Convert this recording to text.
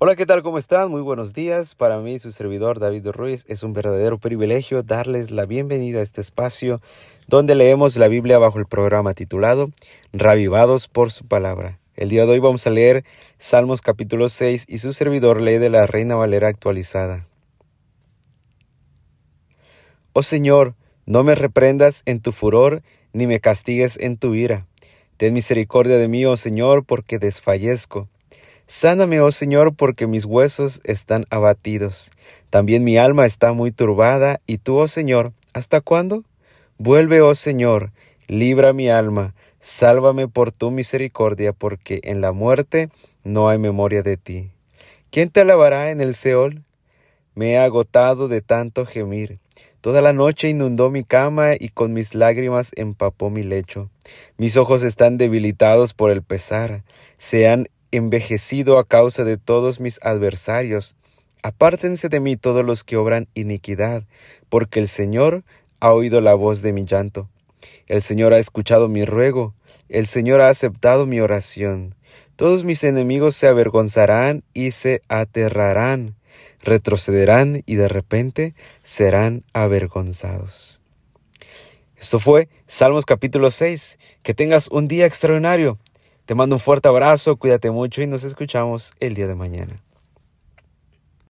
Hola, ¿qué tal? ¿Cómo están? Muy buenos días. Para mí, su servidor David Ruiz, es un verdadero privilegio darles la bienvenida a este espacio donde leemos la Biblia bajo el programa titulado Ravivados por su palabra. El día de hoy vamos a leer Salmos capítulo 6 y su servidor lee de la Reina Valera actualizada. Oh Señor, no me reprendas en tu furor, ni me castigues en tu ira. Ten misericordia de mí, oh Señor, porque desfallezco. Sáname, oh Señor, porque mis huesos están abatidos. También mi alma está muy turbada, y tú, oh Señor, ¿hasta cuándo? Vuelve, oh Señor, libra mi alma, sálvame por tu misericordia, porque en la muerte no hay memoria de ti. ¿Quién te alabará en el Seol? Me he agotado de tanto gemir. Toda la noche inundó mi cama y con mis lágrimas empapó mi lecho. Mis ojos están debilitados por el pesar, se han envejecido a causa de todos mis adversarios. Apártense de mí todos los que obran iniquidad, porque el Señor ha oído la voz de mi llanto. El Señor ha escuchado mi ruego, el Señor ha aceptado mi oración. Todos mis enemigos se avergonzarán y se aterrarán, retrocederán y de repente serán avergonzados. Esto fue Salmos capítulo 6. Que tengas un día extraordinario. Te mando un fuerte abrazo, cuídate mucho y nos escuchamos el día de mañana.